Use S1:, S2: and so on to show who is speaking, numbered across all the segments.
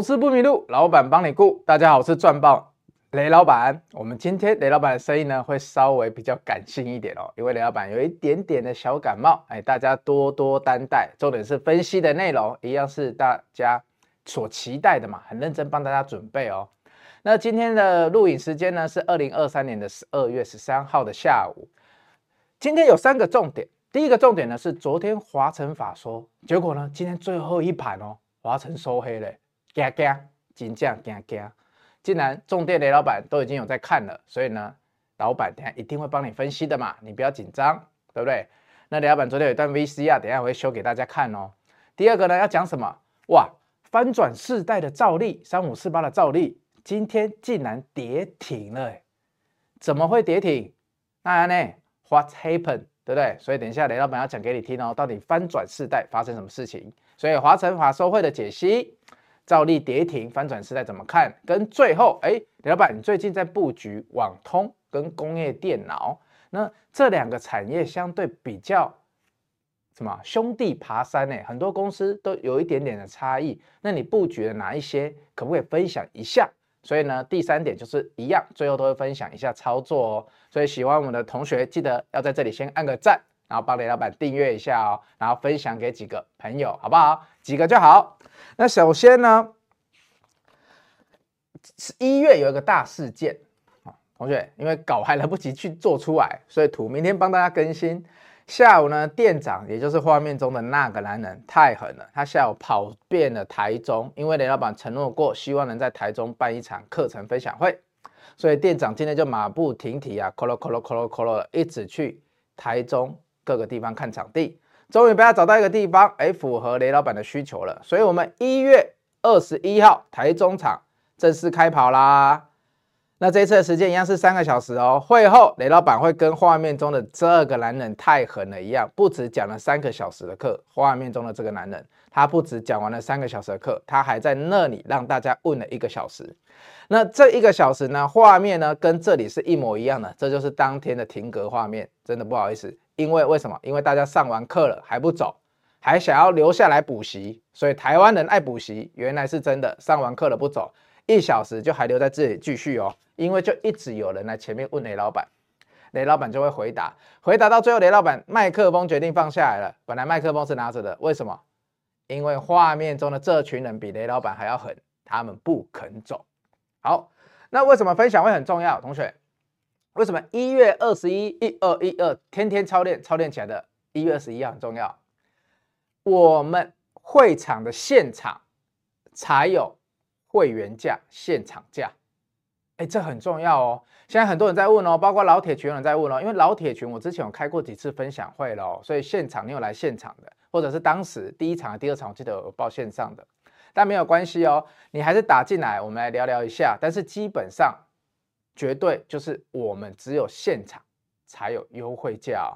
S1: 投资不迷路，老板帮你顾。大家好，我是赚爆雷老板。我们今天雷老板的声音呢，会稍微比较感性一点哦，因为雷老板有一点点的小感冒，哎，大家多多担待。重点是分析的内容一样是大家所期待的嘛，很认真帮大家准备哦。那今天的录影时间呢，是二零二三年的十二月十三号的下午。今天有三个重点，第一个重点呢是昨天华晨法说，结果呢今天最后一盘哦，华晨收黑了。惊惊，金价惊惊！既然重电雷老板都已经有在看了，所以呢，老板等下一定会帮你分析的嘛，你不要紧张，对不对？那雷老板昨天有一段 VCR，，等下我会修给大家看哦。第二个呢，要讲什么？哇，翻转世代的兆利，三五四八的兆利，今天竟然跌停了，怎么会跌停？那呢？What happened？对不对？所以等一下雷老板要讲给你听哦，到底翻转世代发生什么事情？所以华城法说会的解析。照例跌停，翻转时代怎么看？跟最后，哎，李老板，你最近在布局网通跟工业电脑，那这两个产业相对比较什么兄弟爬山呢？很多公司都有一点点的差异。那你布局了哪一些？可不可以分享一下？所以呢，第三点就是一样，最后都会分享一下操作哦。所以喜欢我们的同学，记得要在这里先按个赞，然后帮雷老板订阅一下哦，然后分享给几个朋友，好不好？几个就好。那首先呢，一月有一个大事件啊，同学，因为稿还来不及去做出来，所以图明天帮大家更新。下午呢，店长也就是画面中的那个男人太狠了，他下午跑遍了台中，因为雷老板承诺过，希望能在台中办一场课程分享会，所以店长今天就马不停蹄啊，扣了扣了扣了扣了，一直去台中各个地方看场地。终于被他找到一个地方，哎，符合雷老板的需求了。所以，我们一月二十一号台中场正式开跑啦。那这一次的时间一样是三个小时哦。会后，雷老板会跟画面中的这个男人太狠了一样，不止讲了三个小时的课。画面中的这个男人，他不止讲完了三个小时的课，他还在那里让大家问了一个小时。那这一个小时呢，画面呢跟这里是一模一样的，这就是当天的停格画面。真的不好意思。因为为什么？因为大家上完课了还不走，还想要留下来补习，所以台湾人爱补习，原来是真的。上完课了不走，一小时就还留在这里继续哦。因为就一直有人来前面问雷老板，雷老板就会回答，回答到最后，雷老板麦克风决定放下来了。本来麦克风是拿着的，为什么？因为画面中的这群人比雷老板还要狠，他们不肯走。好，那为什么分享会很重要，同学？为什么一月二十一、一二、一二天天操练、操练起来的？一月二十一号很重要。我们会场的现场才有会员价、现场价，哎，这很重要哦。现在很多人在问哦，包括老铁群有人在问哦。因为老铁群我之前有开过几次分享会了，所以现场你有来现场的，或者是当时第一场、第二场我记得有报线上的，但没有关系哦，你还是打进来，我们来聊聊一下。但是基本上。绝对就是我们只有现场才有优惠价哦，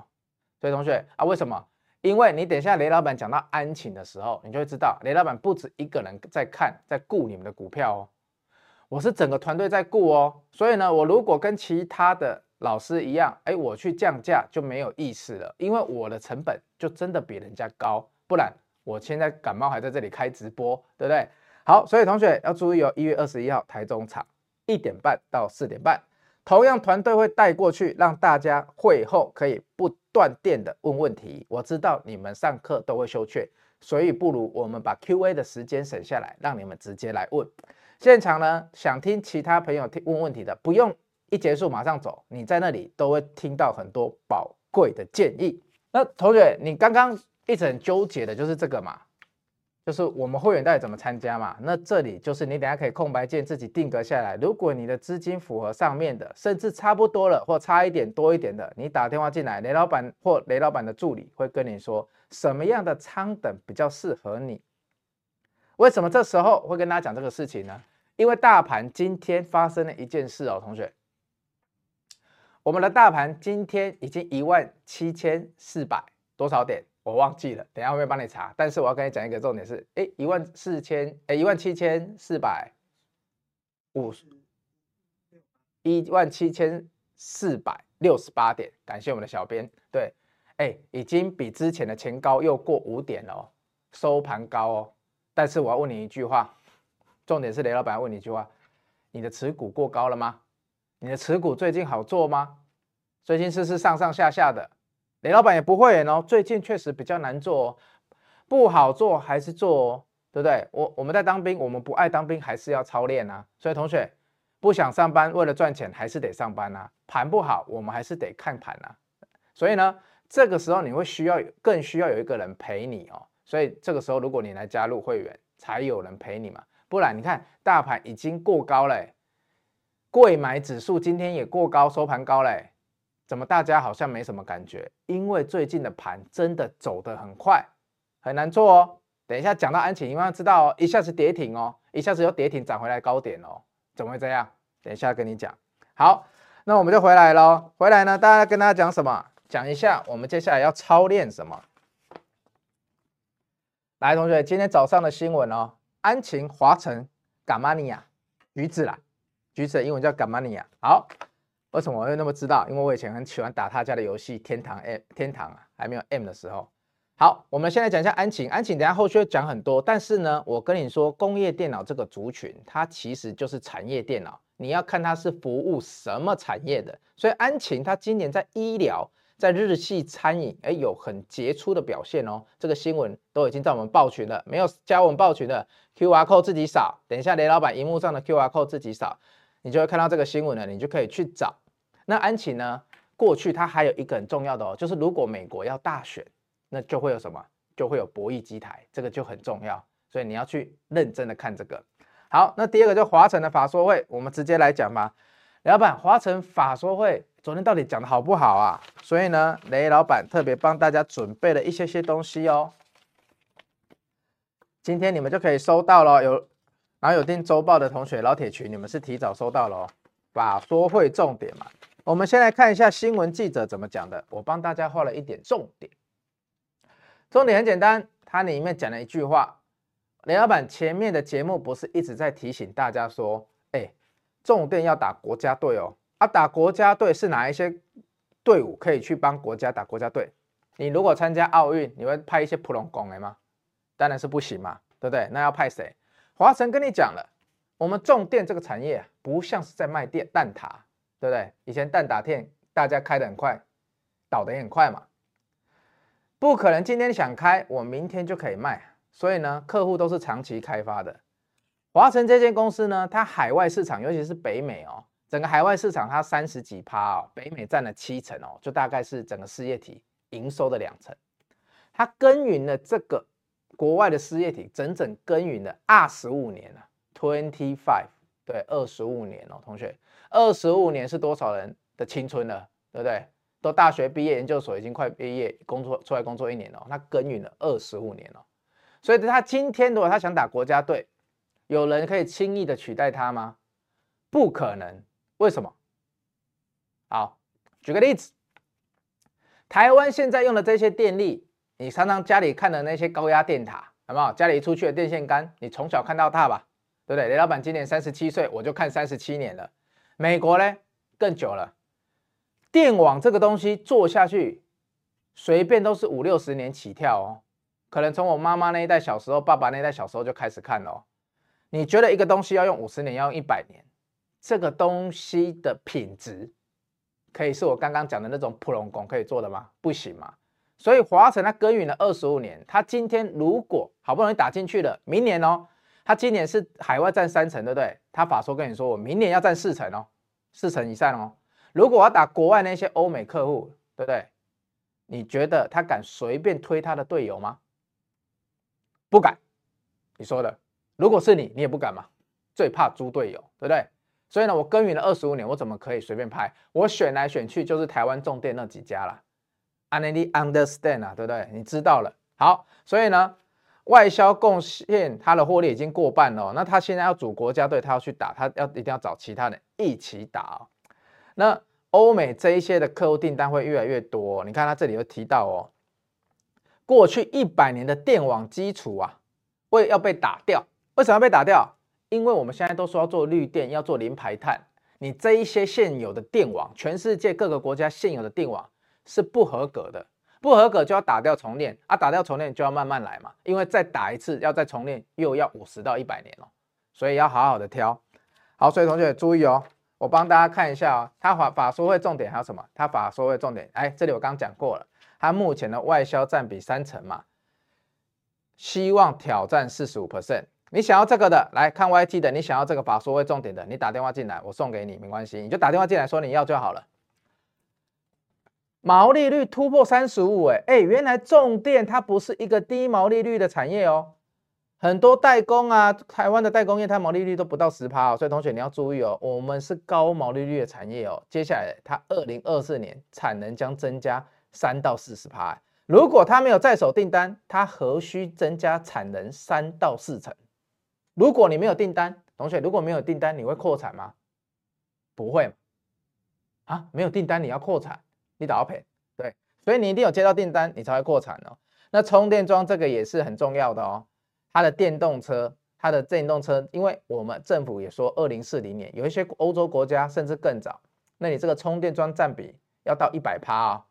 S1: 所以同学啊，为什么？因为你等一下雷老板讲到安勤的时候，你就会知道雷老板不止一个人在看，在顾你们的股票哦，我是整个团队在顾哦，所以呢，我如果跟其他的老师一样，哎，我去降价就没有意思了，因为我的成本就真的比人家高，不然我现在感冒还在这里开直播，对不对？好，所以同学要注意哦，一月二十一号台中场。一点半到四点半，同样团队会带过去，让大家会后可以不断电的问问题。我知道你们上课都会羞怯，所以不如我们把 Q&A 的时间省下来，让你们直接来问。现场呢，想听其他朋友听问问题的，不用一结束马上走，你在那里都会听到很多宝贵的建议。那同学，你刚刚一直很纠结的就是这个嘛？就是我们会员到底怎么参加嘛？那这里就是你等下可以空白键自己定格下来。如果你的资金符合上面的，甚至差不多了或差一点多一点的，你打电话进来，雷老板或雷老板的助理会跟你说什么样的仓等比较适合你。为什么这时候会跟大家讲这个事情呢？因为大盘今天发生了一件事哦，同学，我们的大盘今天已经一万七千四百多少点？我忘记了，等一下我会帮你查。但是我要跟你讲一个重点是，哎，一万四千，哎，一万七千四百五十，一万七千四百六十八点。感谢我们的小编，对，哎，已经比之前的前高又过五点了哦，收盘高哦。但是我要问你一句话，重点是雷老板问你一句话：你的持股过高了吗？你的持股最近好做吗？最近是是上上下下的，雷老板也不会哦。最近确实比较难做哦，不好做还是做哦，对不对？我我们在当兵，我们不爱当兵还是要操练啊。所以同学不想上班，为了赚钱还是得上班啊。盘不好，我们还是得看盘啊。所以呢，这个时候你会需要更需要有一个人陪你哦。所以这个时候，如果你来加入会员，才有人陪你嘛。不然你看大盘已经过高了，贵买指数今天也过高，收盘高嘞，怎么大家好像没什么感觉？因为最近的盘真的走得很快，很难做哦。等一下讲到安晴，一定要知道哦，一下子跌停哦，一下子又跌停涨回来高点哦，怎么会这样？等一下跟你讲。好，那我们就回来喽。回来呢，大家跟大家讲什么？讲一下我们接下来要操练什么。来，同学，今天早上的新闻哦，安晴、华城、嘎玛尼亚，橘子啦，橘子的英文叫嘎玛尼亚。好，为什么我会那么知道？因为我以前很喜欢打他家的游戏《天堂 M》，天堂啊，还没有 M 的时候。好，我们现在讲一下安晴，安晴等下后续会讲很多，但是呢，我跟你说，工业电脑这个族群，它其实就是产业电脑，你要看它是服务什么产业的。所以安晴它今年在医疗。在日系餐饮，哎，有很杰出的表现哦。这个新闻都已经在我们报群了，没有加我们报群的 QR code 自己扫。等一下雷老板荧幕上的 QR code 自己扫，你就会看到这个新闻了，你就可以去找。那安琪呢？过去它还有一个很重要的哦，就是如果美国要大选，那就会有什么？就会有博弈机台，这个就很重要。所以你要去认真的看这个。好，那第二个就华城的法说会，我们直接来讲吧。雷老板，华城法说会。昨天到底讲的好不好啊？所以呢，雷老板特别帮大家准备了一些些东西哦。今天你们就可以收到了，有然后有订周报的同学，老铁群，你们是提早收到了哦。法说会重点嘛，我们先来看一下新闻记者怎么讲的。我帮大家画了一点重点，重点很简单，它里面讲了一句话。雷老板前面的节目不是一直在提醒大家说，哎，重点要打国家队哦。啊，打国家队是哪一些队伍可以去帮国家打国家队？你如果参加奥运，你会派一些普通工的吗？当然是不行嘛，对不对？那要派谁？华晨跟你讲了，我们重电这个产业不像是在卖电蛋挞，对不对？以前蛋挞店大家开得很快，倒得也很快嘛，不可能今天想开，我明天就可以卖。所以呢，客户都是长期开发的。华城这间公司呢，它海外市场，尤其是北美哦。整个海外市场它三十几趴哦，北美占了七成哦，就大概是整个事业体营收的两成。它耕耘了这个国外的事业体，整整耕耘了二十五年了，twenty five，对，二十五年哦，同学，二十五年是多少人的青春了，对不对？都大学毕业，研究所已经快毕业，工作出来工作一年了，他耕耘了二十五年了，所以他今天如果他想打国家队，有人可以轻易的取代他吗？不可能。为什么？好，举个例子，台湾现在用的这些电力，你常常家里看的那些高压电塔，有没有？家里出去的电线杆，你从小看到大吧，对不对？雷老板今年三十七岁，我就看三十七年了。美国呢，更久了。电网这个东西做下去，随便都是五六十年起跳哦。可能从我妈妈那一代小时候，爸爸那一代小时候就开始看了哦。你觉得一个东西要用五十年，要用一百年？这个东西的品质可以是我刚刚讲的那种普通工可以做的吗？不行嘛。所以华城它耕耘了二十五年，它今天如果好不容易打进去了，明年哦，他今年是海外占三成，对不对？他法说跟你说，我明年要占四成哦，四成以上哦。如果我要打国外那些欧美客户，对不对？你觉得他敢随便推他的队友吗？不敢。你说的，如果是你，你也不敢嘛。最怕猪队友，对不对？所以呢，我耕耘了二十五年，我怎么可以随便拍？我选来选去就是台湾重电那几家了。I need understand 啊，对不对？你知道了。好，所以呢，外销贡献它的获利已经过半了。那他现在要组国家队，他要去打，他要一定要找其他人一起打哦。那欧美这一些的客户订单会越来越多。你看他这里有提到哦，过去一百年的电网基础啊，会要被打掉。为什么要被打掉？因为我们现在都说要做绿电，要做零排碳，你这一些现有的电网，全世界各个国家现有的电网是不合格的，不合格就要打掉重练啊，打掉重练就要慢慢来嘛，因为再打一次要再重练又要五十到一百年哦，所以要好好的挑。好，所以同学注意哦，我帮大家看一下哦，它法法说会重点还有什么？它法说会重点，哎，这里我刚讲过了，它目前的外销占比三成嘛，希望挑战四十五 percent。你想要这个的，来看 YT 的，你想要这个法说会重点的，你打电话进来，我送给你，没关系，你就打电话进来说你要就好了。毛利率突破三十五，哎哎，原来重电它不是一个低毛利率的产业哦，很多代工啊，台湾的代工业它毛利率都不到十趴哦，所以同学你要注意哦，我们是高毛利率的产业哦，接下来它二零二四年产能将增加三到四十趴，如果它没有在手订单，它何须增加产能三到四成？如果你没有订单，同学，如果没有订单，你会扩产吗？不会啊，没有订单你要扩产，你打要赔，对，所以你一定有接到订单，你才会扩产哦。那充电桩这个也是很重要的哦，它的电动车，它的电动车，因为我们政府也说，二零四零年有一些欧洲国家甚至更早，那你这个充电桩占比要到一百趴哦。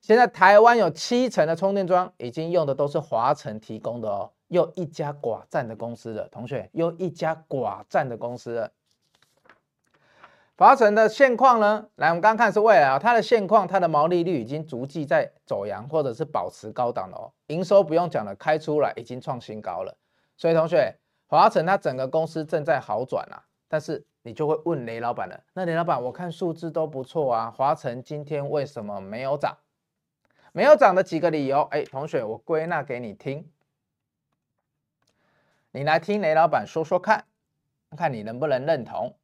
S1: 现在台湾有七成的充电桩已经用的都是华晨提供的哦。又一家寡占的公司了，同学，又一家寡占的公司了。华城的现况呢？来，我们刚看是未来啊，它的现况，它的毛利率已经逐季在走扬，或者是保持高档了哦。营收不用讲了，开出来已经创新高了。所以同学，华城它整个公司正在好转啊。但是你就会问雷老板了，那雷老板，我看数字都不错啊，华城今天为什么没有涨？没有涨的几个理由，哎，同学，我归纳给你听。你来听雷老板说说看，看你能不能认同。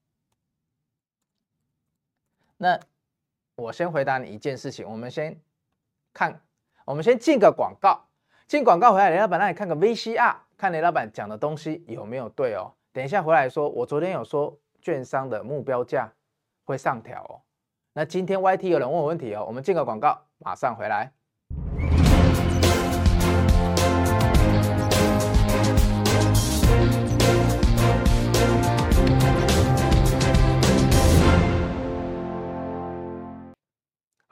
S1: 那我先回答你一件事情，我们先看，我们先进个广告，进广告回来，雷老板那你看个 VCR，看雷老板讲的东西有没有对哦。等一下回来说，我昨天有说券商的目标价会上调哦。那今天 YT 有人问我问题哦，我们进个广告，马上回来。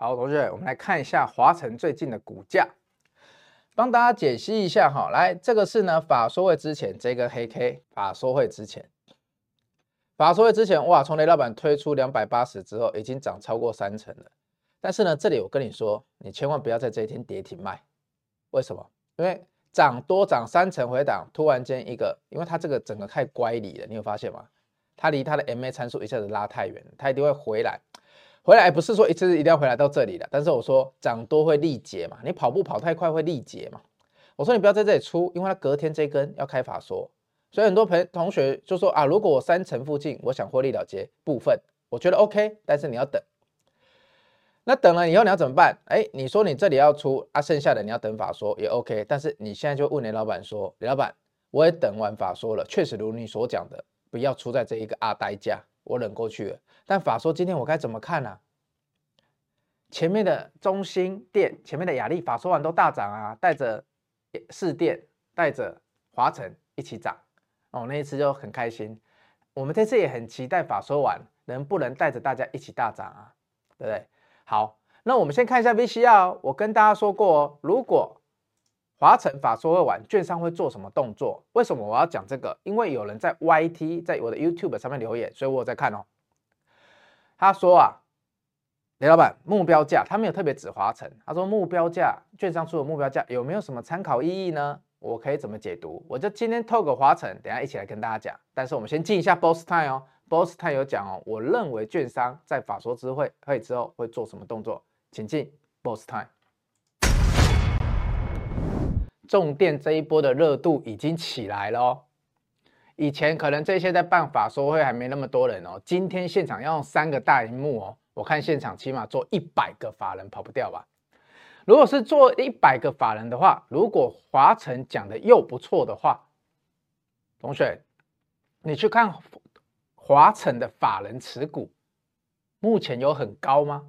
S1: 好，同学，我们来看一下华晨最近的股价，帮大家解析一下哈。来，这个是呢法说会之前这个黑 K，法说会之前，法说会之前哇，从雷老板推出两百八十之后，已经涨超过三成了。但是呢，这里我跟你说，你千万不要在这一天跌停卖。为什么？因为涨多涨三成回档，突然间一个，因为它这个整个太乖离了，你有发现吗？它离它的 MA 参数一下子拉太远，它一定会回来。回来不是说一次一定要回来到这里的，但是我说涨多会力竭嘛，你跑步跑太快会力竭嘛。我说你不要在这里出，因为它隔天这根要开法说，所以很多朋同学就说啊，如果我三成附近我想获利了结部分，我觉得 OK，但是你要等。那等了以后你要怎么办？哎，你说你这里要出啊，剩下的你要等法说也 OK，但是你现在就问雷老板说，雷老板，我也等完法说了，确实如你所讲的，不要出在这一个阿呆价。我忍过去了，但法说今天我该怎么看呢、前面的中兴电、前面的亚力法说完都大涨啊，带着士电、带着华晨一起涨哦，那一次就很开心。我们这次也很期待法说完能不能带着大家一起大涨啊，对不对？好，那我们先看一下 VCR。我跟大家说过，如果华晨法说会完，券商会做什么动作？为什么我要讲这个？因为有人在 YT，在我的 YouTube 上面留言，所以我有在看哦。他说啊，雷老板目标价，他没有特别指华城，他说目标价，券商出的目标价有没有什么参考意义呢？我可以怎么解读？我就今天透过华城，等下一起来跟大家讲。但是我们先进一下 Boss Time 哦，Boss Time 有讲哦，我认为券商在法说之会会之后会做什么动作，请进 Boss Time。重电这一波的热度已经起来了哦，以前可能这些在办法说会还没那么多人哦，今天现场要用三个大荧幕哦，我看现场起码坐一百个法人跑不掉吧？如果是坐一百个法人的话，如果华晨讲的又不错的话，同学，你去看华晨的法人持股，目前有很高吗？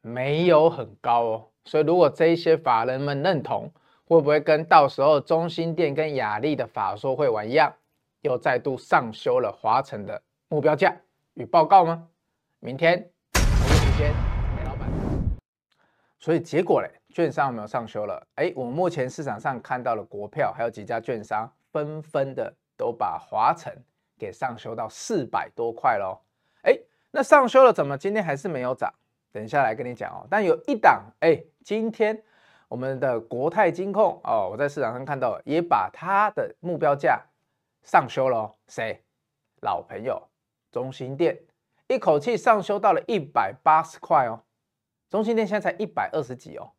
S1: 没有很高哦，所以如果这些法人们认同。会不会跟到时候中心店跟雅丽的法说会玩一样，又再度上修了华城的目标价与报告吗？明天同一时间，雷老板。所以结果嘞，券商有没有上修了？哎，我们目前市场上看到了国票，还有几家券商纷纷的都把华城给上修到四百多块喽。哎，那上修了怎么今天还是没有涨？等一下来跟你讲哦。但有一档，哎，今天我们的国泰金控哦，我在市场上看到也把它的目标价上修了。谁？老朋友中心店，一口气上修到了一百八十块哦。中心店现在才一百二十几哦。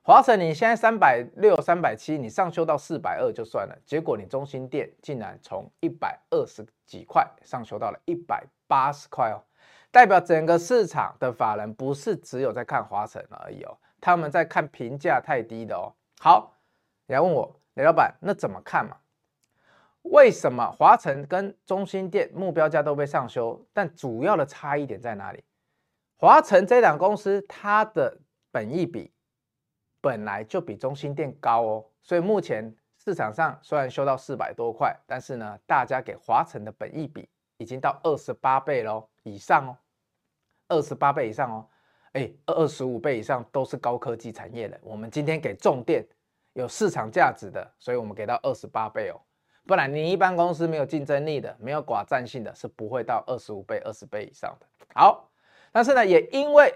S1: 华城你现在三百六、三百七，你上修到四百二就算了，结果你中心店竟然从一百二十几块上修到了一百八十块哦，代表整个市场的法人不是只有在看华城而已哦，他们在看评价太低的哦。好，你来问我雷老板，那怎么看嘛？为什么华晨跟中心店目标价都被上修，但主要的差异点在哪里？华晨这档公司它的本益比。本来就比中心店高哦，所以目前市场上虽然修到四百多块，但是呢，大家给华晨的本益比已经到二十八倍喽以上哦，二十八倍以上哦，哎，二十五倍以上都是高科技产业的。我们今天给重电有市场价值的，所以我们给到二十八倍哦，不然你一般公司没有竞争力的，没有寡占性的，是不会到二十五倍、二十倍以上的。好，但是呢，也因为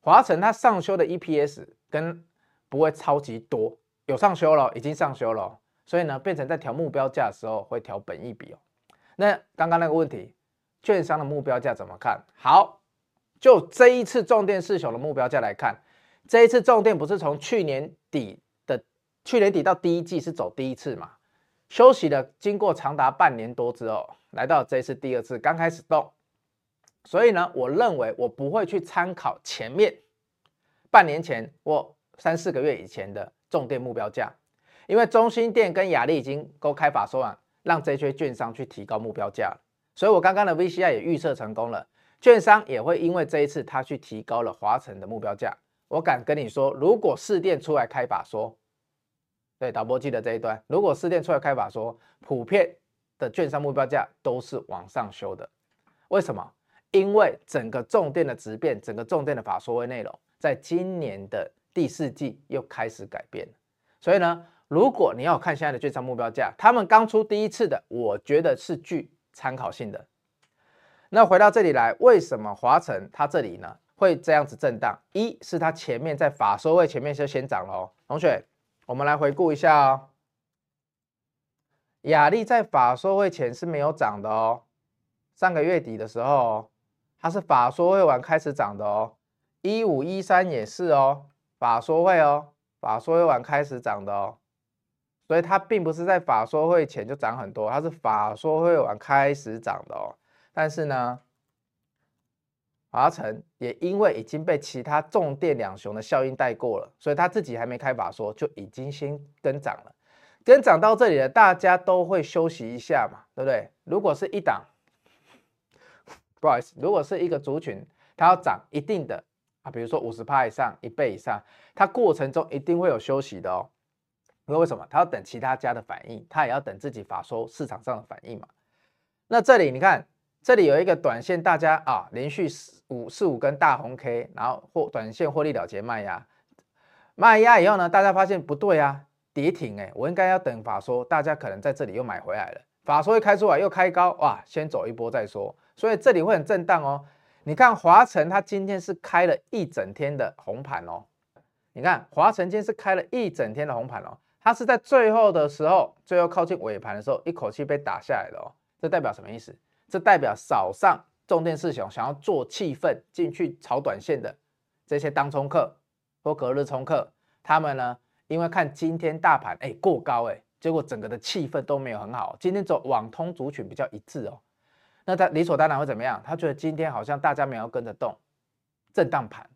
S1: 华晨它上修的 EPS 跟不会超级多，有上修了，已经上修了，所以呢，变成在调目标价的时候会调本益比哦。那刚刚那个问题，券商的目标价怎么看？好，就这一次重电四雄的目标价来看，这一次重电不是从去年底的去年底到第一季是走第一次嘛？休息了，经过长达半年多之后，来到这一次第二次刚开始动，所以呢，我认为我不会去参考前面半年前我。三四个月以前的重电目标价，因为中兴电跟亚力已经都开法说完，让这些券商去提高目标价，所以我刚刚的 VCI 也预测成功了，券商也会因为这一次他去提高了华晨的目标价。我敢跟你说，如果士电出来开法说，对，导播记得这一段，如果士电出来开法说，普遍的券商目标价都是往上修的。为什么？因为整个重电的质变，整个重电的法说会内容，在今年的。第四季又开始改变，所以呢，如果你要看现在的券商目标价，他们刚出第一次的，我觉得是具参考性的。那回到这里来，为什么华城它这里呢会这样子震荡？一是它前面在法说位前面就先涨了哦。同学，我们来回顾一下哦。亚力在法说会前是没有涨的哦，上个月底的时候，它是法说会完开始涨的哦。一五一三也是哦。法说会哦，法说会完开始涨的哦，所以它并不是在法说会前就涨很多，它是法说会完开始涨的哦。但是呢，华晨也因为已经被其他重电两雄的效应带过了，所以他自己还没开法说就已经先跟涨了，跟涨到这里了，大家都会休息一下嘛，对不对？如果是一档，不好意思，如果是一个族群，它要涨一定的。啊，比如说五十趴以上，一倍以上，它过程中一定会有休息的哦。因为为什么？它要等其他家的反应，它也要等自己法说市场上的反应嘛。那这里你看，这里有一个短线，大家啊连续四五四五根大红 K，然后或短线获利了结卖压，卖压以后呢，大家发现不对啊，跌停哎，我应该要等法说，大家可能在这里又买回来了。法说一开出来又开高，哇，先走一波再说，所以这里会很震荡哦。你看华晨，它今天是开了一整天的红盘哦。你看华晨今天是开了一整天的红盘哦，它是在最后的时候，最后靠近尾盘的时候，一口气被打下来的哦。这代表什么意思？这代表早上重电四雄想要做气氛进去炒短线的这些当冲客或隔日冲客，他们呢，因为看今天大盘哎过高哎，结果整个的气氛都没有很好。今天走网通族群比较一致哦。那他理所当然会怎么样？他觉得今天好像大家没有跟着动，震荡盘，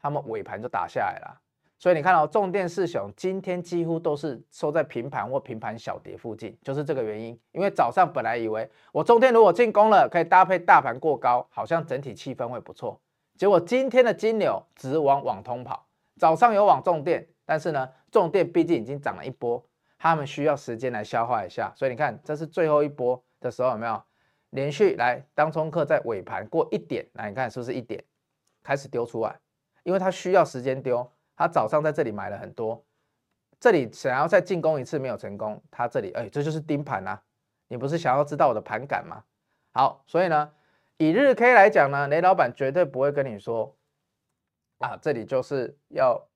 S1: 他们尾盘就打下来了。所以你看、哦、重电四雄今天几乎都是收在平盘或平盘小跌附近，就是这个原因。因为早上本来以为我重电如果进攻了，可以搭配大盘过高，好像整体气氛会不错。结果今天的金牛只往网通跑，早上有往重电，但是呢，重电毕竟已经涨了一波，他们需要时间来消化一下。所以你看，这是最后一波的时候有没有？连续来当冲客在尾盘过一点，来你看是不是一点开始丢出来？因为它需要时间丢，他早上在这里买了很多，这里想要再进攻一次没有成功，他这里哎这就是盯盘啊，你不是想要知道我的盘感吗？好，所以呢，以日 K 来讲呢，雷老板绝对不会跟你说啊，这里就是要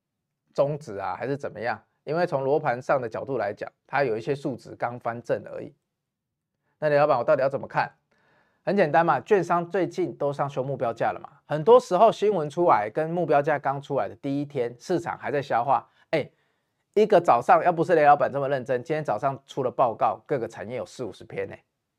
S1: 终止啊，还是怎么样？因为从罗盘上的角度来讲，它有一些数值刚翻正而已。那雷老板，我到底要怎么看？很简单嘛，券商最近都上修目标价了嘛。很多时候新闻出来跟目标价刚出来的第一天，市场还在消化。哎，一个早上要不是雷老板这么认真，今天早上出了报告，各个产业有四五十篇呢。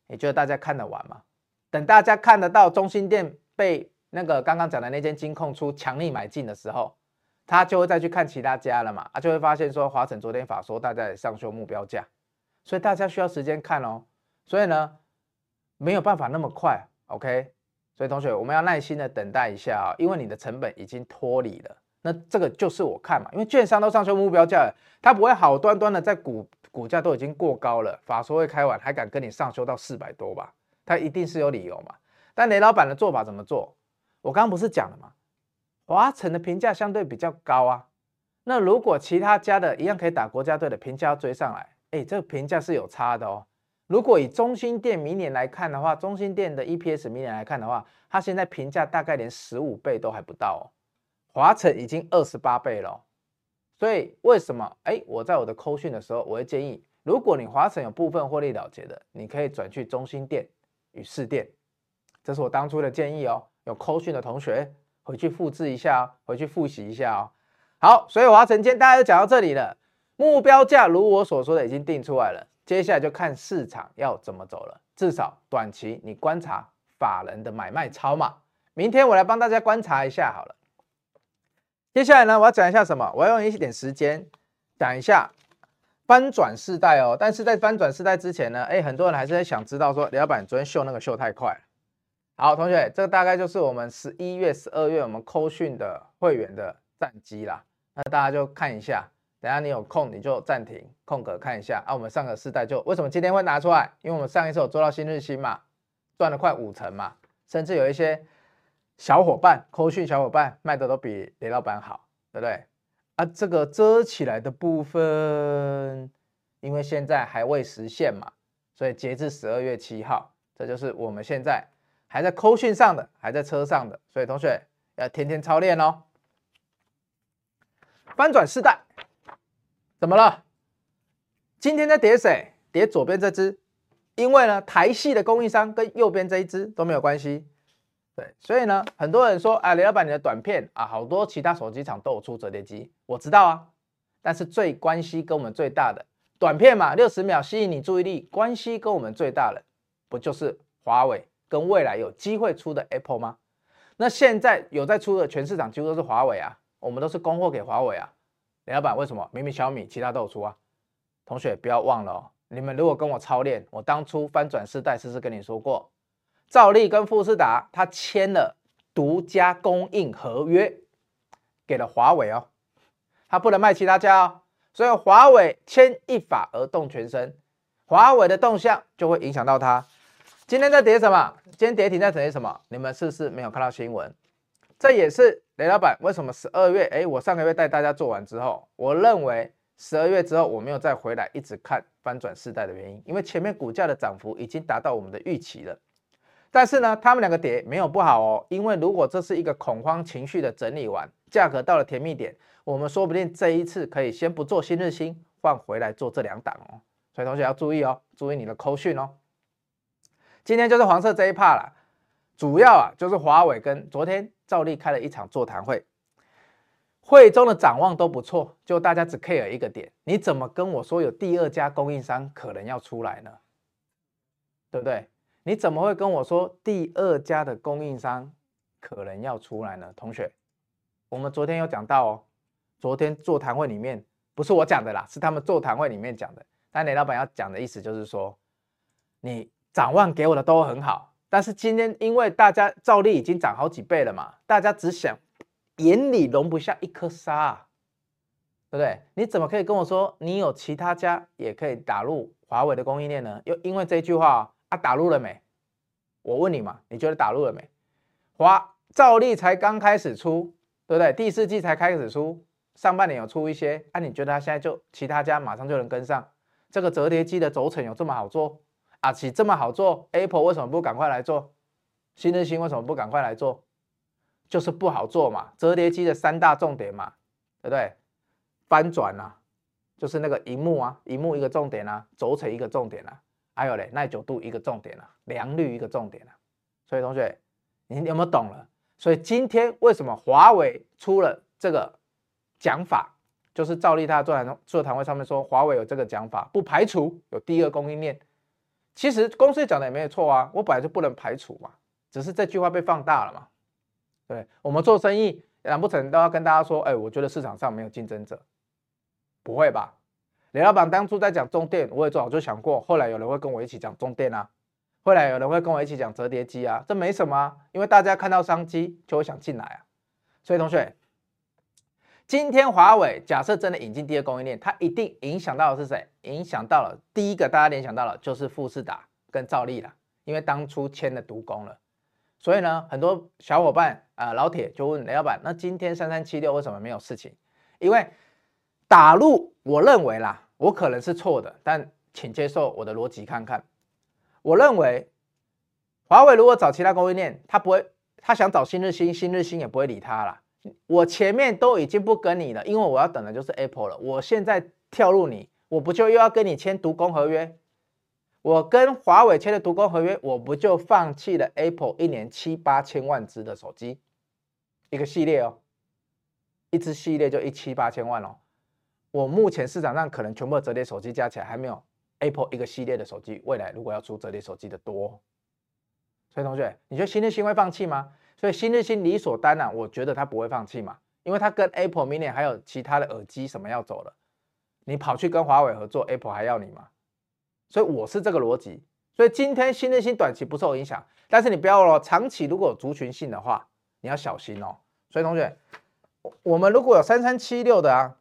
S1: 你觉得大家看得完吗？等大家看得到中心店被那个刚刚讲的那间金控出强力买进的时候，他就会再去看其他家了嘛，他就会发现说华城昨天法说大家也上修目标价，所以大家需要时间看哦，所以呢没有办法那么快，OK，所以同学我们要耐心的等待一下啊，因为你的成本已经脱离了，那这个就是我看嘛，因为券商都上修目标价了，他不会好端端的在股股价都已经过高了，法说会开完还敢跟你上修到四百多吧？他一定是有理由嘛，但雷老板的做法怎么做？我刚刚不是讲了吗？华城的评价相对比较高啊，那如果其他家的一样可以打国家队的评价要追上来，哎，这个评价是有差的哦。如果以中心店明年来看的话，中心店的 EPS 明年来看的话，它现在评价大概连十五倍都还不到哦，华城已经二十八倍了。所以为什么？哎，我在我的扣讯的时候，我会建议，如果你华城有部分获利了结的，你可以转去中心店与市电，这是我当初的建议哦。有扣讯的同学。回去复制一下哦，回去复习一下哦。好，所以华城今天大家就讲到这里了。目标价如我所说的已经定出来了，接下来就看市场要怎么走了。至少短期你观察法人的买卖超码。明天我来帮大家观察一下好了。接下来呢，我要讲一下什么？我要用一点时间讲一下翻转世代哦。但是在翻转世代之前呢，哎，很多人还是想知道说，李老板昨天秀那个秀太快。好，同学，这个大概就是我们十一月、十二月我们扣讯的会员的战绩啦。那大家就看一下，等下你有空你就暂停空格看一下啊。我们上个世代就为什么今天会拿出来？因为我们上一次有做到新日新嘛，赚了快五成嘛，甚至有一些小伙伴扣讯小伙伴卖的都比雷老板好，对不对？啊，这个遮起来的部分，因为现在还未实现嘛，所以截至十二月七号，这就是我们现在。还在扣讯上的，还在车上的，所以同学要天天操练哦。翻转世代，怎么了？今天在跌谁？跌左边这只，因为呢，台系的供应商跟右边这一只都没有关系。对，所以呢，很多人说，啊，李老板你的短片啊，好多其他手机厂都有出折叠机，我知道啊。但是最关系跟我们最大的短片嘛，六十秒吸引你注意力，关系跟我们最大的不就是华为？跟未来有机会出的 Apple 吗？那现在有在出的，全市场几乎都是华为啊，我们都是供货给华为啊。雷老板为什么？明明小米其他都有出啊。同学不要忘了哦，你们如果跟我操练，我当初翻转世代是不是跟你说过，兆利跟富士达他签了独家供应合约，给了华为哦，他不能卖其他家哦，所以华为牵一发而动全身，华为的动向就会影响到他。今天在跌什么？今天跌停在等于什么？你们是不是没有看到新闻？这也是雷老板为什么十二月？哎，我上个月带大家做完之后，我认为十二月之后我没有再回来一直看翻转世代的原因，因为前面股价的涨幅已经达到我们的预期了。但是呢，他们两个跌没有不好哦，因为如果这是一个恐慌情绪的整理完，价格到了甜蜜点，我们说不定这一次可以先不做新日兴，换回来做这两档哦。所以同学要注意哦，注意你的扣讯哦。今天就是黄色这一趴了，主要啊就是华为跟昨天照例开了一场座谈会，会中的展望都不错，就大家只 care 一个点，你怎么跟我说有第二家供应商可能要出来呢？对不对？你怎么会跟我说第二家的供应商可能要出来呢？同学，我们昨天有讲到哦，昨天座谈会里面不是我讲的啦，是他们座谈会里面讲的，但雷老板要讲的意思就是说，你。展望给我的都很好，但是今天因为大家兆利已经涨好几倍了嘛，大家只想眼里容不下一颗沙啊，对不对？你怎么可以跟我说你有其他家也可以打入华为的供应链呢？又因为这句话啊，打入了没？我问你嘛，你觉得打入了没？华兆利才刚开始出，对不对？第四季才开始出，上半年有出一些，啊，你觉得他现在就其他家马上就能跟上？这个折叠机的轴承有这么好做？啊，其这么好做，Apple 为什么不赶快来做？新日兴为什么不赶快来做？就是不好做嘛，折叠机的三大重点嘛，对不对？翻转啊，就是那个荧幕啊，荧幕一个重点啊，轴承一个重点啊，还有嘞耐久度一个重点啊，良率一个重点啊。所以同学，你有没有懂了？所以今天为什么华为出了这个讲法？就是赵立他座谈座谈会上面说，华为有这个讲法，不排除有第二供应链。其实公司讲的也没有错啊，我本来就不能排除嘛，只是这句话被放大了嘛。对，我们做生意，难不成都要跟大家说，哎，我觉得市场上没有竞争者？不会吧？雷老板当初在讲中电，我也早就想过，后来有人会跟我一起讲中电啊，后来有人会跟我一起讲折叠机啊，这没什么啊，因为大家看到商机就会想进来啊。所以同学。今天华为假设真的引进第二供应链，它一定影响到的是谁？影响到了第一个大家联想到了就是富士达跟兆利了，因为当初签了独攻了。所以呢，很多小伙伴啊、呃，老铁就问雷老板，那今天三三七六为什么没有事情？因为打入，我认为啦，我可能是错的，但请接受我的逻辑看看。我认为华为如果找其他供应链，他不会，他想找新日新，新日新也不会理他了。我前面都已经不跟你了，因为我要等的就是 Apple 了。我现在跳入你，我不就又要跟你签独工合约？我跟华为签的独工合约，我不就放弃了 Apple 一年七八千万只的手机，一个系列哦，一只系列就一七八千万哦。我目前市场上可能全部折叠手机加起来还没有 Apple 一个系列的手机，未来如果要出折叠手机的多，所以同学，你觉得新日兴会放弃吗？所以新日新理所当然，我觉得他不会放弃嘛，因为他跟 Apple 明年还有其他的耳机什么要走了，你跑去跟华为合作，Apple 还要你吗？所以我是这个逻辑。所以今天新日新短期不受影响，但是你不要哦，长期如果有族群性的话，你要小心哦。所以同学，我们如果有三三七六的啊，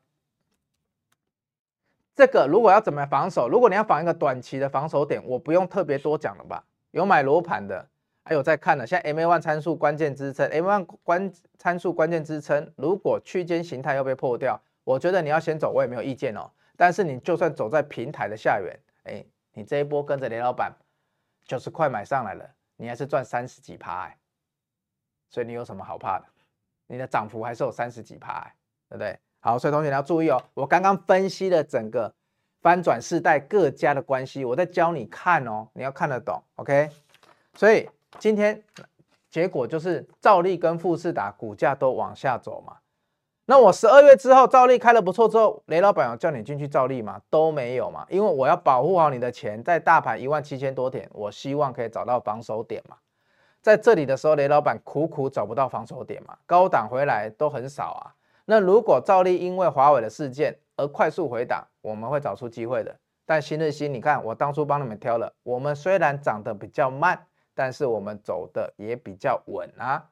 S1: 这个如果要怎么防守？如果你要防一个短期的防守点，我不用特别多讲了吧？有买罗盘的。还有在看呢，现在 MA1 参数关键支撑，MA1 关参数关键支撑，如果区间形态要被破掉，我觉得你要先走，我也没有意见哦。但是你就算走在平台的下缘，哎，你这一波跟着雷老板九十块买上来了，你还是赚三十几趴哎，所以你有什么好怕的？你的涨幅还是有三十几趴哎，对不对？好，所以同学你要注意哦，我刚刚分析了整个翻转世代各家的关系，我在教你看哦，你要看得懂，OK？所以。今天结果就是兆利跟富士达股价都往下走嘛。那我十二月之后兆利开了不错之后，雷老板有叫你进去兆利吗？都没有嘛，因为我要保护好你的钱，在大盘一万七千多点，我希望可以找到防守点嘛。在这里的时候，雷老板苦苦找不到防守点嘛，高档回来都很少啊。那如果兆利因为华为的事件而快速回档，我们会找出机会的。但新日新，你看我当初帮你们挑了，我们虽然涨得比较慢。但是我们走的也比较稳啊，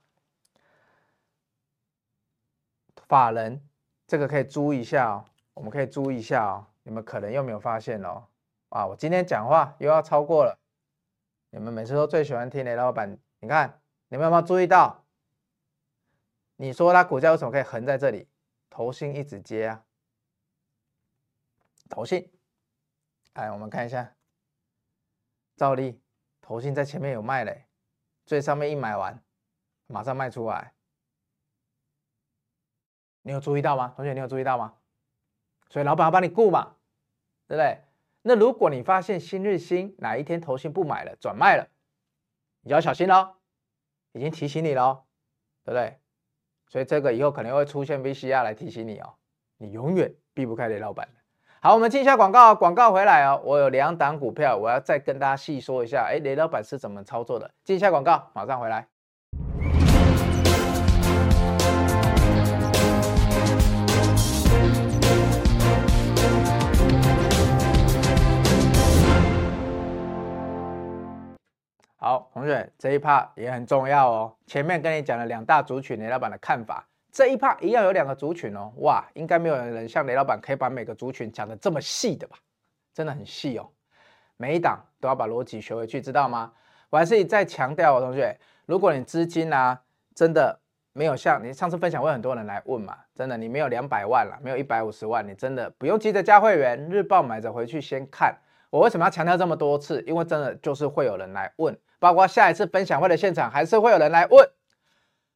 S1: 法人这个可以注意一下哦，我们可以注意一下哦，你们可能又没有发现哦，啊，我今天讲话又要超过了，你们每次都最喜欢听雷老板，你看你们有没有注意到？你说它股价为什么可以横在这里？头信一直接啊，头信，哎，我们看一下，照例。投信在前面有卖嘞，最上面一买完，马上卖出来。你有注意到吗？同学，你有注意到吗？所以老板要帮你顾嘛，对不对？那如果你发现新日新哪一天投信不买了，转卖了，你就要小心喽，已经提醒你喽，对不对？所以这个以后可能会出现 VCR 来提醒你哦，你永远避不开雷老板。好，我们进一下广告，广告回来哦。我有两档股票，我要再跟大家细说一下。哎，雷老板是怎么操作的？进一下广告，马上回来。好，同学，这一趴也很重要哦。前面跟你讲了两大族群，雷老板的看法。这一趴一样有两个族群哦，哇，应该没有人像雷老板可以把每个族群讲得这么细的吧？真的很细哦，每一档都要把逻辑学回去，知道吗？我还是再强调哦，同学，如果你资金啊真的没有像你上次分享会很多人来问嘛，真的你没有两百万了，没有一百五十万，你真的不用急着加会员，日报买着回去先看，我为什么要强调这么多次？因为真的就是会有人来问，包括下一次分享会的现场，还是会有人来问。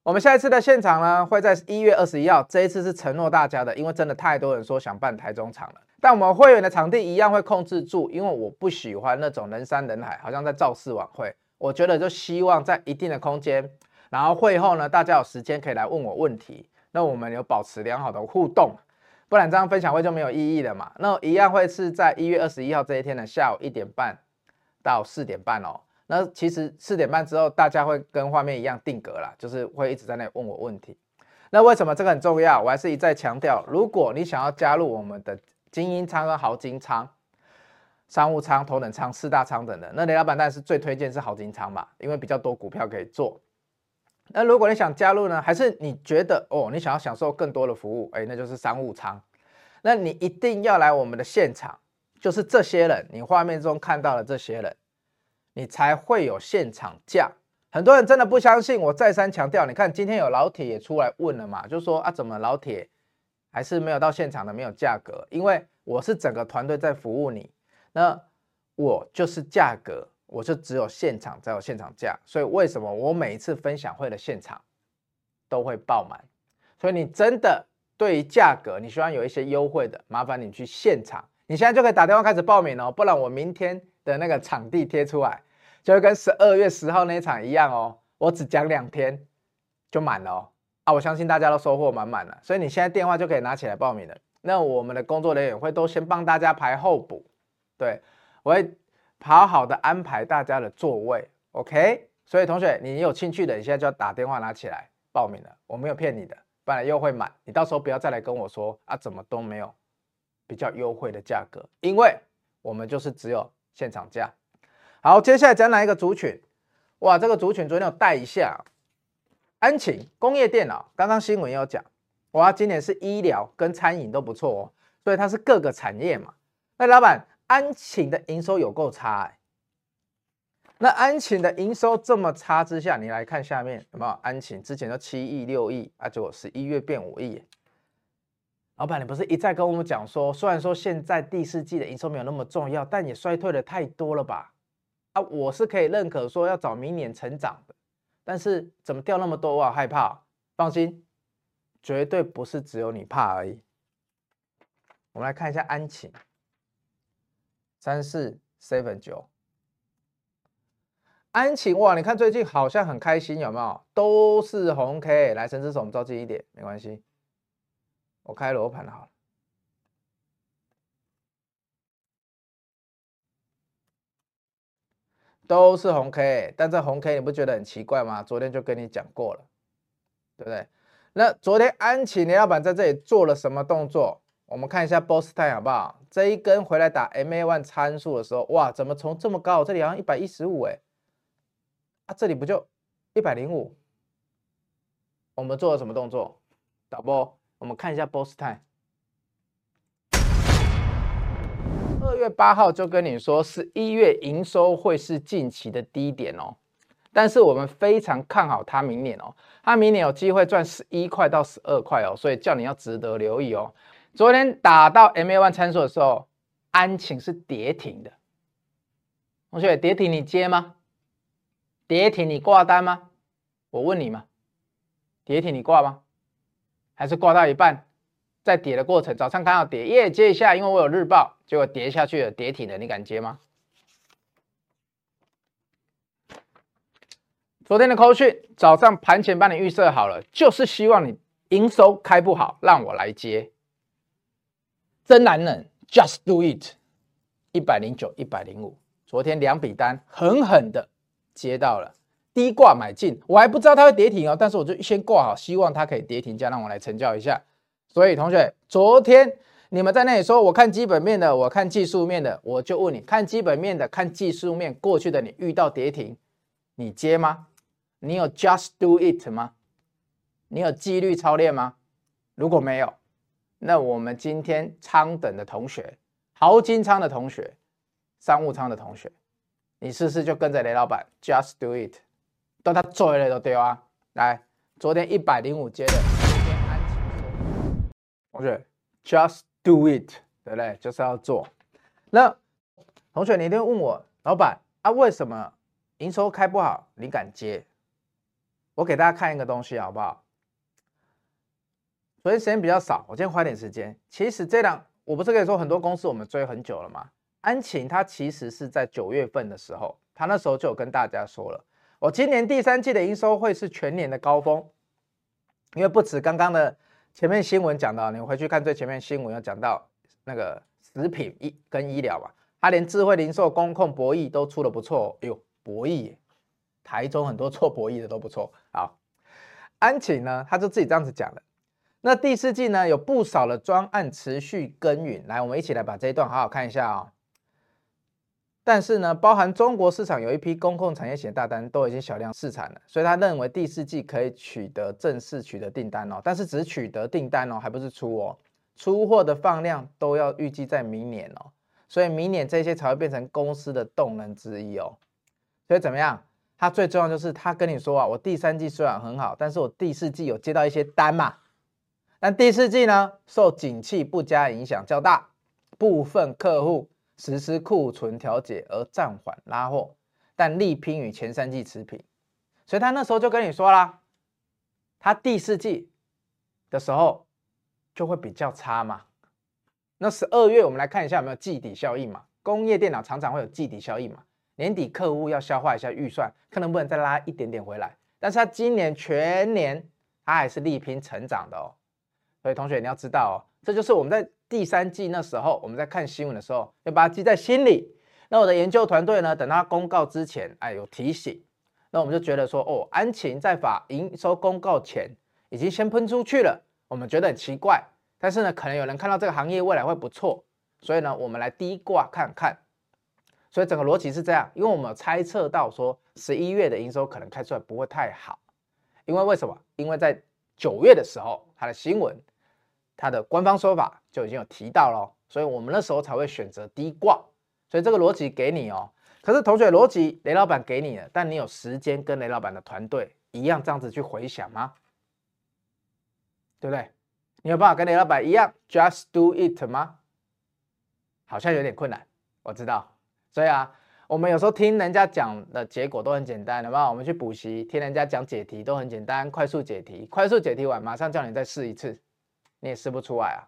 S1: 我们下一次的现场呢，会在一月二十一号。这一次是承诺大家的，因为真的太多人说想办台中场了。但我们会员的场地一样会控制住，因为我不喜欢那种人山人海，好像在造势晚会。我觉得就希望在一定的空间，然后会后呢，大家有时间可以来问我问题，那我们有保持良好的互动，不然这样分享会就没有意义了嘛。那一样会是在一月二十一号这一天的下午一点半到四点半哦。那其实四点半之后，大家会跟画面一样定格啦，就是会一直在那里问我问题。那为什么这个很重要？我还是一再强调，如果你想要加入我们的精英仓和豪金仓。商务舱、头等舱、四大舱等等，那雷老板当然是最推荐是豪金舱嘛，因为比较多股票可以做。那如果你想加入呢，还是你觉得哦，你想要享受更多的服务，哎，那就是商务舱。那你一定要来我们的现场，就是这些人，你画面中看到的这些人，你才会有现场价。很多人真的不相信，我再三强调，你看今天有老铁也出来问了嘛，就说啊，怎么老铁还是没有到现场的，没有价格？因为我是整个团队在服务你。那我就是价格，我就只有现场才有现场价，所以为什么我每一次分享会的现场都会爆满？所以你真的对于价格，你希望有一些优惠的，麻烦你去现场，你现在就可以打电话开始报名哦，不然我明天的那个场地贴出来，就跟十二月十号那一场一样哦，我只讲两天就满了哦，啊，我相信大家都收获满满了，所以你现在电话就可以拿起来报名了，那我们的工作人员会都先帮大家排候补。对，我会好好的安排大家的座位，OK？所以同学，你有兴趣的，你现在就要打电话拿起来报名了，我没有骗你的，不然又会满。你到时候不要再来跟我说啊，怎么都没有比较优惠的价格，因为我们就是只有现场价。好，接下来讲哪一个族群？哇，这个族群昨天有带一下，安勤工业电脑，刚刚新闻有讲，哇，今年是医疗跟餐饮都不错哦，所以它是各个产业嘛。那老板，安勤的营收有够差哎。那安勤的营收这么差之下，你来看下面有没有？安勤之前都七亿六亿啊，结果十一月变五亿。老板，你不是一再跟我们讲说，虽然说现在第四季的营收没有那么重要，但也衰退的太多了吧？啊，我是可以认可说要找明年成长的，但是怎么掉那么多？我好害怕。放心，绝对不是只有你怕而已。我们来看一下安晴。三四 seven 九，安晴哇！你看最近好像很开心，有没有？都是红 K，来，神之手，我们照近一点，没关系。我开罗盘好了，都是红 K，但这红 K 你不觉得很奇怪吗？昨天就跟你讲过了，对不对？那昨天安勤的老板在这里做了什么动作？我们看一下波斯泰好不好？这一根回来打 MA one 参数的时候，哇，怎么从这么高？这里好像一百一十五哎，啊，这里不就一百零五？我们做了什么动作？导播，我们看一下波斯二月八号就跟你说，十一月营收会是近期的低点哦，但是我们非常看好它明年哦，它明年有机会赚十一块到十二块哦，所以叫你要值得留意哦。昨天打到 MA 一参数的时候，安晴是跌停的。同学，跌停你接吗？跌停你挂单吗？我问你嘛，跌停你挂吗？还是挂到一半，在跌的过程，早上看到跌，耶，接一下，因为我有日报，结果跌下去了，跌停了，你敢接吗？昨天的扣讯，早上盘前帮你预设好了，就是希望你营收开不好，让我来接。真男人，Just do it，一百零九，一百零五，昨天两笔单狠狠的接到了，低挂买进，我还不知道它会跌停哦，但是我就先挂好，希望它可以跌停价，让我来成交一下。所以同学，昨天你们在那里说我看基本面的，我看技术面的，我就问你看基本面的，看技术面，过去的你遇到跌停，你接吗？你有 Just do it 吗？你有纪律操练吗？如果没有。那我们今天仓等的同学，豪金仓的同学，商务仓的同学，你试试就跟着雷老板，just do it，都他做了都对啊。来，昨天一百零五接的，同学，just do it，对不对？就是要做。那同学，你一定会问我，老板啊，为什么营收开不好，你敢接？我给大家看一个东西好不好？昨天时间比较少，我今天花点时间。其实这档我不是跟你说很多公司我们追很久了吗？安晴它其实是在九月份的时候，他那时候就有跟大家说了，我今年第三季的营收会是全年的高峰，因为不止刚刚的前面新闻讲到，你回去看最前面新闻有讲到那个食品医跟医疗嘛，它连智慧零售、工控、博弈都出的不错。哎呦，博弈，台中很多做博弈的都不错。好，安勤呢，他就自己这样子讲的。那第四季呢，有不少的专案持续耕耘。来，我们一起来把这一段好好看一下哦。但是呢，包含中国市场有一批公共产业险大单都已经小量试产了，所以他认为第四季可以取得正式取得订单哦。但是只取得订单哦，还不是出哦，出货的放量都要预计在明年哦。所以明年这些才会变成公司的动能之一哦。所以怎么样？他最重要就是他跟你说啊，我第三季虽然很好，但是我第四季有接到一些单嘛。但第四季呢，受景气不佳影响较大，部分客户。实施库存调节而暂缓拉货，但力拼与前三季持平，所以他那时候就跟你说啦，他第四季的时候就会比较差嘛。那十二月我们来看一下有没有季底效应嘛？工业电脑常常会有季底效应嘛？年底客户要消化一下预算，看能不能再拉一点点回来。但是他今年全年他还是力拼成长的哦。所以同学你要知道哦，这就是我们在。第三季那时候，我们在看新闻的时候，要把它记在心里。那我的研究团队呢，等他公告之前，哎，有提醒。那我们就觉得说，哦，安勤在法营收公告前已经先喷出去了，我们觉得很奇怪。但是呢，可能有人看到这个行业未来会不错，所以呢，我们来低挂看看。所以整个逻辑是这样，因为我们有猜测到说，十一月的营收可能开出来不会太好。因为为什么？因为在九月的时候，它的新闻。他的官方说法就已经有提到了，所以我们那时候才会选择低挂。所以这个逻辑给你哦。可是同学逻辑雷老板给你了，但你有时间跟雷老板的团队一样这样子去回想吗？对不对？你有办法跟雷老板一样 just do it 吗？好像有点困难，我知道。所以啊，我们有时候听人家讲的结果都很简单，好不好？我们去补习，听人家讲解题都很简单，快速解题，快速解题完马上叫你再试一次。你也试不出来啊，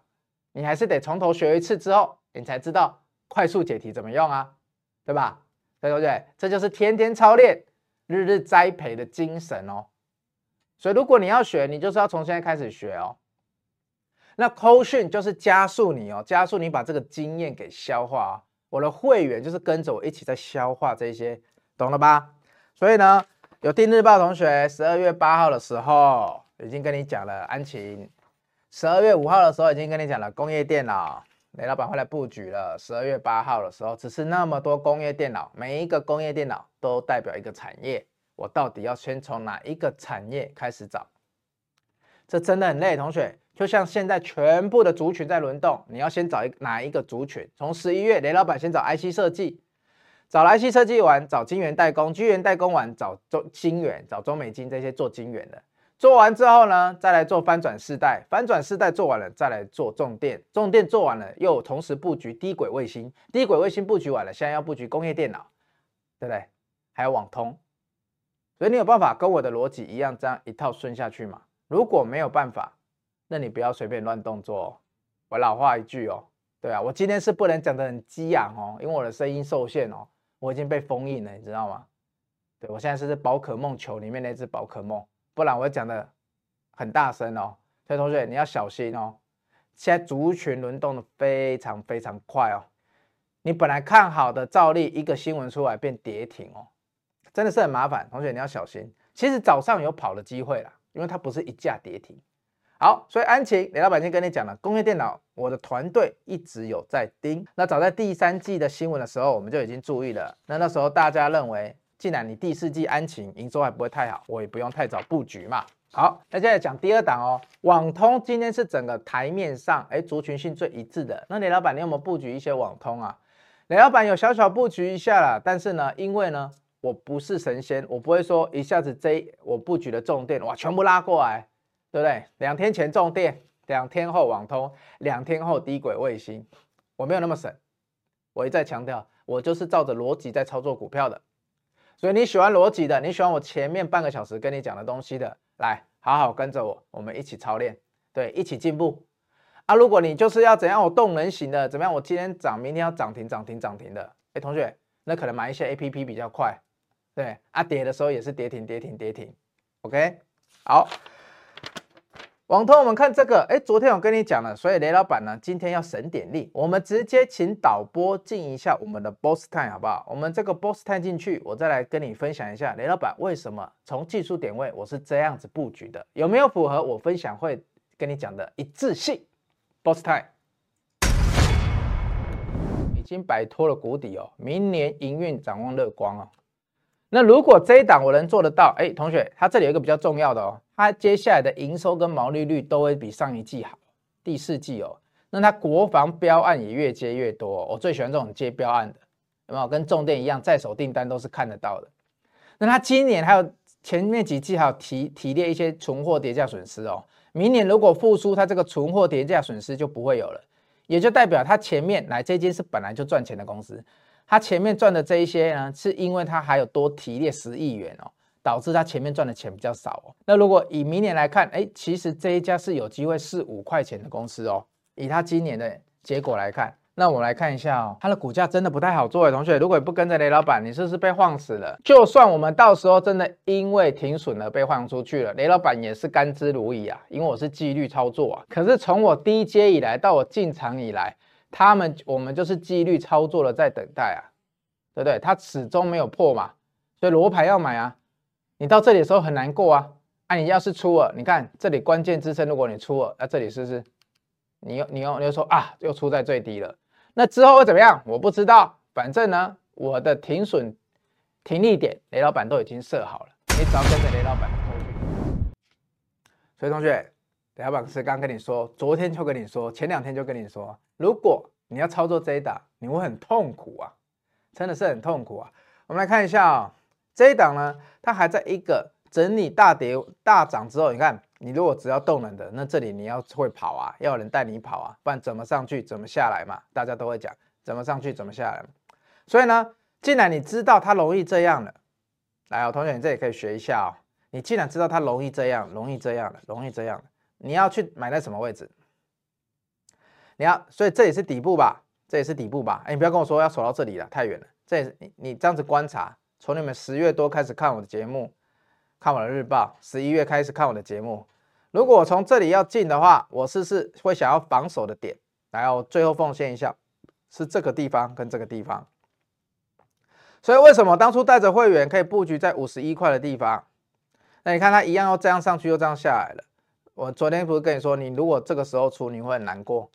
S1: 你还是得从头学一次之后，你才知道快速解题怎么用啊，对吧？对不对？这就是天天操练、日日栽培的精神哦。所以如果你要学，你就是要从现在开始学哦。那扣讯就是加速你哦，加速你把这个经验给消化哦。我的会员就是跟着我一起在消化这些，懂了吧？所以呢，有订日报同学，十二月八号的时候已经跟你讲了安勤。十二月五号的时候已经跟你讲了，工业电脑雷老板会来布局了。十二月八号的时候，只是那么多工业电脑，每一个工业电脑都代表一个产业，我到底要先从哪一个产业开始找？这真的很累，同学。就像现在全部的族群在轮动，你要先找一哪一个族群？从十一月雷老板先找 IC 设计，找了 IC 设计完，找晶圆代工，晶圆代工完找中晶圆，找中美晶这些做晶圆的。做完之后呢，再来做翻转四代，翻转四代做完了，再来做重电，重电做完了，又同时布局低轨卫星，低轨卫星布局完了，现在要布局工业电脑，对不对？还有网通，所以你有办法跟我的逻辑一样，这样一套顺下去吗？如果没有办法，那你不要随便乱动作哦。我老话一句哦，对啊，我今天是不能讲得很激昂哦，因为我的声音受限哦，我已经被封印了，你知道吗？对，我现在是宝可梦球里面那只宝可梦。不然我讲的很大声哦，所以同学你要小心哦。现在族群轮动的非常非常快哦，你本来看好的照例一个新闻出来变跌停哦，真的是很麻烦。同学你要小心。其实早上有跑的机会啦，因为它不是一架跌停。好，所以安琪雷老板先跟你讲了，工业电脑我的团队一直有在盯。那早在第三季的新闻的时候，我们就已经注意了。那那时候大家认为。既然你第四季安勤营收还不会太好，我也不用太早布局嘛。好，那接下来讲第二档哦，网通今天是整个台面上哎族群性最一致的。那雷老板，你有没有布局一些网通啊？雷老板有小小布局一下啦，但是呢，因为呢我不是神仙，我不会说一下子这我布局的重电哇全部拉过来，对不对？两天前重电，两天后网通，两天后低轨卫星，我没有那么神。我一再强调。我就是照着逻辑在操作股票的。所以你喜欢逻辑的，你喜欢我前面半个小时跟你讲的东西的，来好好跟着我，我们一起操练，对，一起进步。啊，如果你就是要怎样，我动能型的，怎么样？我今天涨，明天要涨停，涨停，涨停的。哎，同学，那可能买一些 APP 比较快，对，啊，跌的时候也是跌停，跌停，跌停。OK，好。网通，我们看这个，哎，昨天我跟你讲了，所以雷老板呢，今天要省点力，我们直接请导播进一下我们的 Boss Time 好不好？我们这个 Boss Time 进去，我再来跟你分享一下雷老板为什么从技术点位我是这样子布局的，有没有符合我分享会跟你讲的一致性？Boss Time 已经摆脱了谷底哦，明年营运展望乐观哦。那如果这一档我能做得到，哎，同学，它这里有一个比较重要的哦。它接下来的营收跟毛利率都会比上一季好，第四季哦，那它国防标案也越接越多，我最喜欢这种接标案的，有没有？跟重电一样，在手订单都是看得到的。那它今年还有前面几季还有提提列一些存货跌价损失哦，明年如果复苏，它这个存货跌价损失就不会有了，也就代表它前面来这间是本来就赚钱的公司，它前面赚的这一些呢，是因为它还有多提列十亿元哦。导致他前面赚的钱比较少哦。那如果以明年来看，哎，其实这一家是有机会是五块钱的公司哦。以他今年的结果来看，那我们来看一下哦，它的股价真的不太好做哎。同学，如果你不跟着雷老板，你是不是被晃死了？就算我们到时候真的因为停损了被晃出去了，雷老板也是甘之如饴啊，因为我是纪律操作啊。可是从我低阶以来到我进场以来，他们我们就是纪律操作的在等待啊，对不对？它始终没有破嘛，所以罗盘要买啊。你到这里的时候很难过啊！啊，你要是出了，你看这里关键支撑，如果你出了，那、啊、这里是不是？你又你又你又说啊，又出在最低了。那之后会怎么样？我不知道。反正呢，我的停损停利点，雷老板都已经设好了，你只要跟着雷老板。所以同学，雷老板是刚跟你说，昨天就跟你说，前两天就跟你说，如果你要操作这一档，你会很痛苦啊，真的是很痛苦啊。我们来看一下啊、这一档呢，它还在一个整理大跌大涨之后，你看，你如果只要动能的，那这里你要会跑啊，要有人带你跑啊，不然怎么上去怎么下来嘛？大家都会讲怎么上去怎么下来。所以呢，既然你知道它容易这样了，来哦，同学，你这里可以学一下哦。你既然知道它容易这样，容易这样了，容易这样了，你要去买在什么位置？你要，所以这也是底部吧？这也是底部吧？哎，你不要跟我说要守到这里了，太远了。这里你你这样子观察。从你们十月多开始看我的节目，看我的日报，十一月开始看我的节目。如果我从这里要进的话，我是不是会想要防守的点？然后最后奉献一下，是这个地方跟这个地方。所以为什么当初带着会员可以布局在五十一块的地方？那你看它一样又这样上去，又这样下来了。我昨天不是跟你说，你如果这个时候出，你会很难过。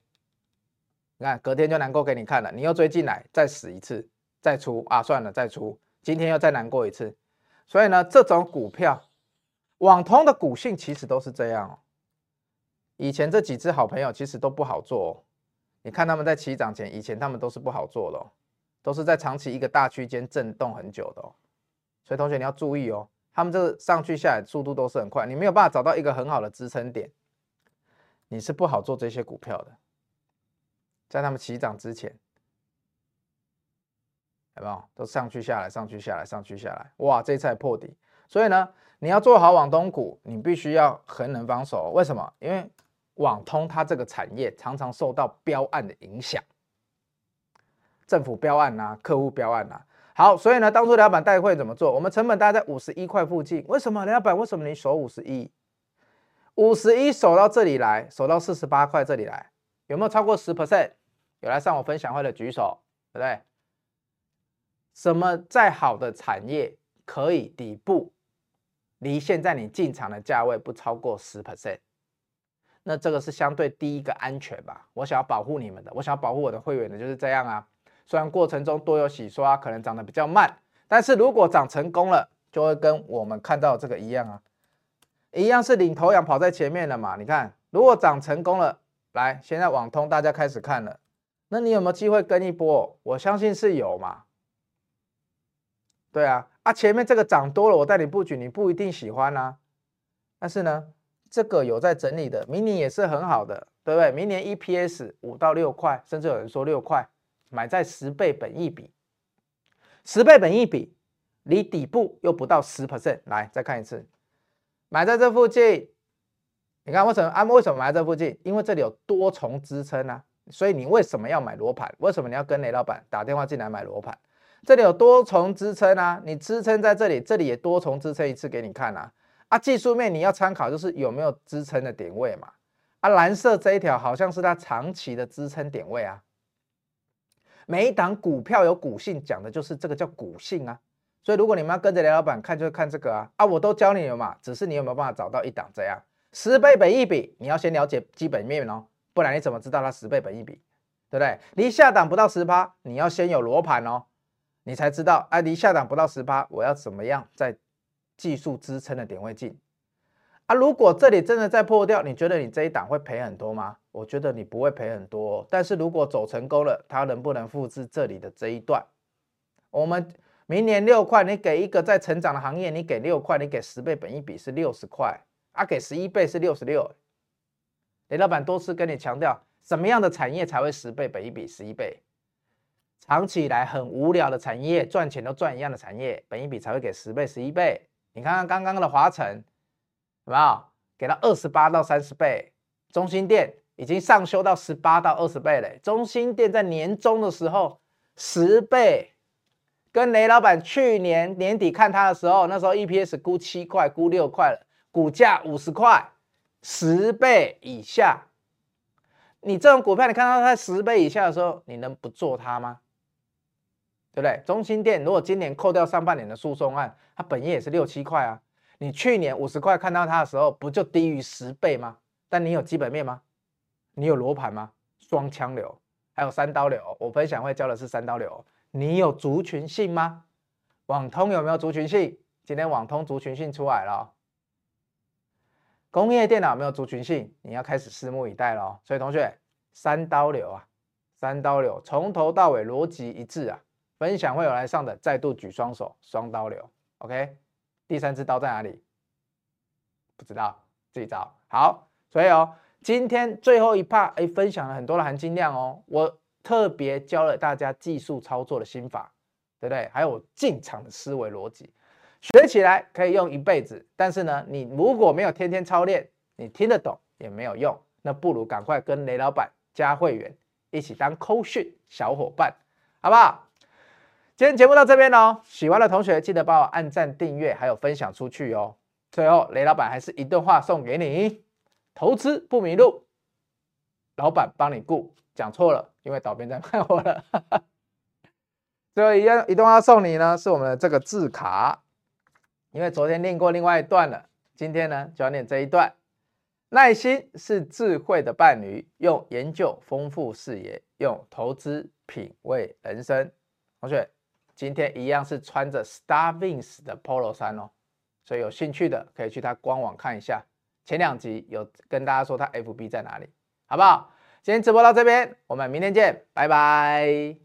S1: 你看隔天就难过给你看了，你又追进来，再死一次，再出啊，算了，再出。今天又再难过一次，所以呢，这种股票，网通的股性其实都是这样哦。以前这几只好朋友其实都不好做哦，你看他们在起涨前，以前他们都是不好做的哦，都是在长期一个大区间震动很久的哦。所以同学你要注意哦，他们这个上去下来速度都是很快，你没有办法找到一个很好的支撑点，你是不好做这些股票的，在他们起涨之前。有没有都上去下来，上去下来，上去下来，哇！这一次破底，所以呢，你要做好网通股，你必须要很能防守。为什么？因为网通它这个产业常常受到标案的影响，政府标案呐，客户标案呐。好，所以呢，当初老板带会怎么做？我们成本大概在五十一块附近。为什么？老板，为什么你守五十一？五十一守到这里来，守到四十八块这里来，有没有超过十 percent？有来上我分享会的举手，对不对？什么再好的产业可以底部离现在你进场的价位不超过十 percent？那这个是相对第一个安全吧？我想要保护你们的，我想要保护我的会员的，就是这样啊。虽然过程中多有洗刷，可能涨得比较慢，但是如果涨成功了，就会跟我们看到这个一样啊，一样是领头羊跑在前面的嘛。你看，如果涨成功了，来，现在网通大家开始看了，那你有没有机会跟一波？我相信是有嘛。对啊，啊前面这个涨多了，我带你布局，你不一定喜欢啊。但是呢，这个有在整理的，明年也是很好的，对不对？明年 EPS 五到六块，甚至有人说六块，买在十倍本益比，十倍本益比，离底部又不到十 percent。来，再看一次，买在这附近。你看为什么啊？为什么买在这附近？因为这里有多重支撑啊。所以你为什么要买罗盘？为什么你要跟雷老板打电话进来买罗盘？这里有多重支撑啊，你支撑在这里，这里也多重支撑一次给你看啊。啊，技术面你要参考就是有没有支撑的点位嘛。啊，蓝色这一条好像是它长期的支撑点位啊。每一档股票有股性，讲的就是这个叫股性啊。所以如果你们要跟着雷老板看，就看这个啊。啊，我都教你了嘛，只是你有没有办法找到一档这样十倍本益比？你要先了解基本面哦。不然你怎么知道它十倍本益比，对不对？离下档不到十趴，你要先有罗盘哦，你才知道。哎，离下档不到十八，我要怎么样在技术支撑的点位进？啊，如果这里真的再破掉，你觉得你这一档会赔很多吗？我觉得你不会赔很多。但是如果走成功了，它能不能复制这里的这一段？我们明年六块，你给一个在成长的行业，你给六块，你给十倍本一比是六十块，啊，给十一倍是六十六。雷老板多次跟你强调，什么样的产业才会十倍本一比十一倍？长期以来很无聊的产业，赚钱都赚一样的产业，本一比才会给十倍十一倍。你看看刚刚的华城，有没有给到二十八到三十倍？中兴电已经上修到十八到二十倍了。中兴电在年终的时候十倍，跟雷老板去年年底看它的时候，那时候 EPS 估七块，估六块了，股价五十块。十倍以下，你这种股票，你看到它十倍以下的时候，你能不做它吗？对不对？中心店如果今年扣掉上半年的诉讼案，它本业也是六七块啊。你去年五十块看到它的时候，不就低于十倍吗？但你有基本面吗？你有罗盘吗？双枪流，还有三刀流。我分享会教的是三刀流。你有族群性吗？网通有没有族群性？今天网通族群性出来了。工业电脑没有族群性，你要开始拭目以待喽。所以同学，三刀流啊，三刀流从头到尾逻辑一致啊。分享会有来上的，再度举双手，双刀流。OK，第三支刀在哪里？不知道，自己找。好，所以哦，今天最后一 part，哎，分享了很多的含金量哦。我特别教了大家技术操作的心法，对不对？还有进场的思维逻辑。学起来可以用一辈子，但是呢，你如果没有天天操练，你听得懂也没有用。那不如赶快跟雷老板加会员，一起当扣讯小伙伴，好不好？今天节目到这边喽，喜欢的同学记得帮我按赞、订阅，还有分享出去哦。最后，雷老板还是一段话送给你：投资不迷路，老板帮你顾。讲错了，因为导编在卖我了。最后一样一段话送你呢，是我们的这个字卡。因为昨天念过另外一段了，今天呢就要念这一段。耐心是智慧的伴侣，用研究丰富视野，用投资品味人生。同学，今天一样是穿着 star wins 的 Polo 衫哦，所以有兴趣的可以去他官网看一下。前两集有跟大家说他 FB 在哪里，好不好？今天直播到这边，我们明天见，拜拜。